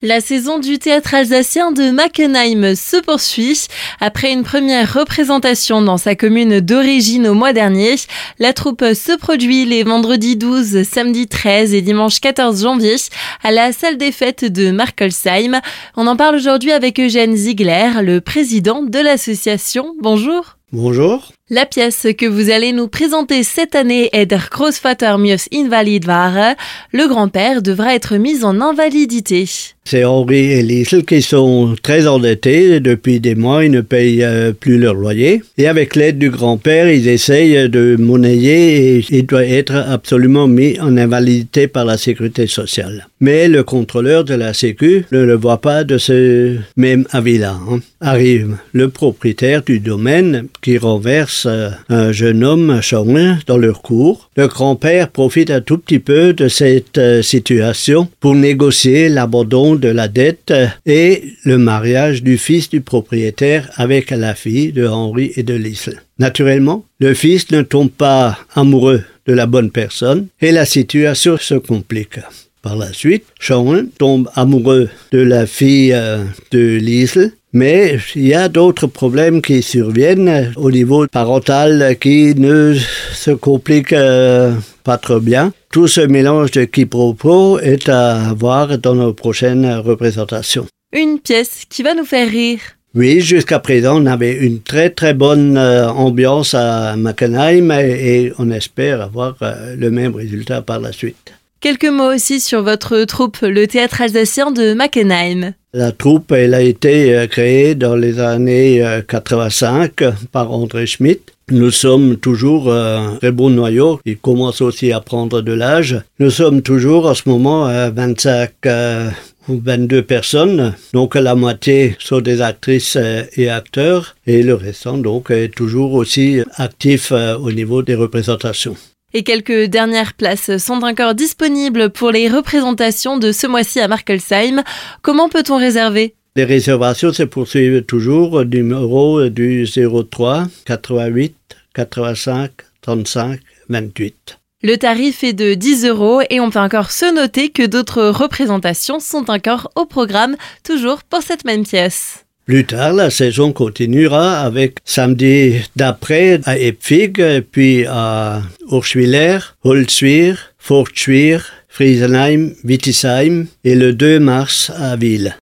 La saison du théâtre alsacien de Mackenheim se poursuit. Après une première représentation dans sa commune d'origine au mois dernier, la troupe se produit les vendredis 12, samedi 13 et dimanche 14 janvier à la salle des fêtes de Markelsheim. On en parle aujourd'hui avec Eugène Ziegler, le président de l'association. Bonjour. Bonjour. La pièce que vous allez nous présenter cette année est Der Großvater muss invalid war. Le grand-père devra être mis en invalidité. C'est Henri et Liesel qui sont très endettés. Depuis des mois, ils ne payent euh, plus leur loyer. Et avec l'aide du grand-père, ils essayent de monnayer et il doit être absolument mis en invalidité par la sécurité sociale. Mais le contrôleur de la Sécu ne le voit pas de ce même avis-là. Hein. Arrive le propriétaire du domaine qui renverse euh, un jeune homme charmant dans leur cour. Le grand-père profite un tout petit peu de cette euh, situation pour négocier l'abandon de la dette et le mariage du fils du propriétaire avec la fille de Henri et de Lisle. Naturellement, le fils ne tombe pas amoureux de la bonne personne et la situation se complique. Par la suite, Sean tombe amoureux de la fille euh, de Liesl, mais il y a d'autres problèmes qui surviennent au niveau parental qui ne se compliquent euh, pas trop bien. Tout ce mélange de quiproquos est à voir dans nos prochaines représentations. Une pièce qui va nous faire rire. Oui, jusqu'à présent, on avait une très très bonne euh, ambiance à Mackenheim et, on espère avoir le même résultat par la suite. Quelques mots aussi sur votre troupe, le théâtre alsacien de Mackenheim. La troupe, elle a été euh, créée dans les années 85 euh, par André Schmidt. Nous sommes toujours un très bon noyau. Il commence aussi à prendre de l'âge. Nous sommes toujours en ce moment à 25 euh, ou 22 personnes. Donc la moitié sont des actrices et acteurs. Et le restant donc est toujours aussi actif au niveau des représentations. Et quelques dernières places sont encore disponibles pour les représentations de ce mois-ci à Markelsheim. Comment peut-on réserver? Les réservations se poursuivent toujours numéro du 03 88 85 35 28. Le tarif est de 10 euros et on peut encore se noter que d'autres représentations sont encore au programme, toujours pour cette même pièce. Plus tard, la saison continuera avec samedi d'après à Epfig, puis à Urschwiller, Holzwir, Fortschwir, Friesenheim, Wittisheim et le 2 mars à Ville.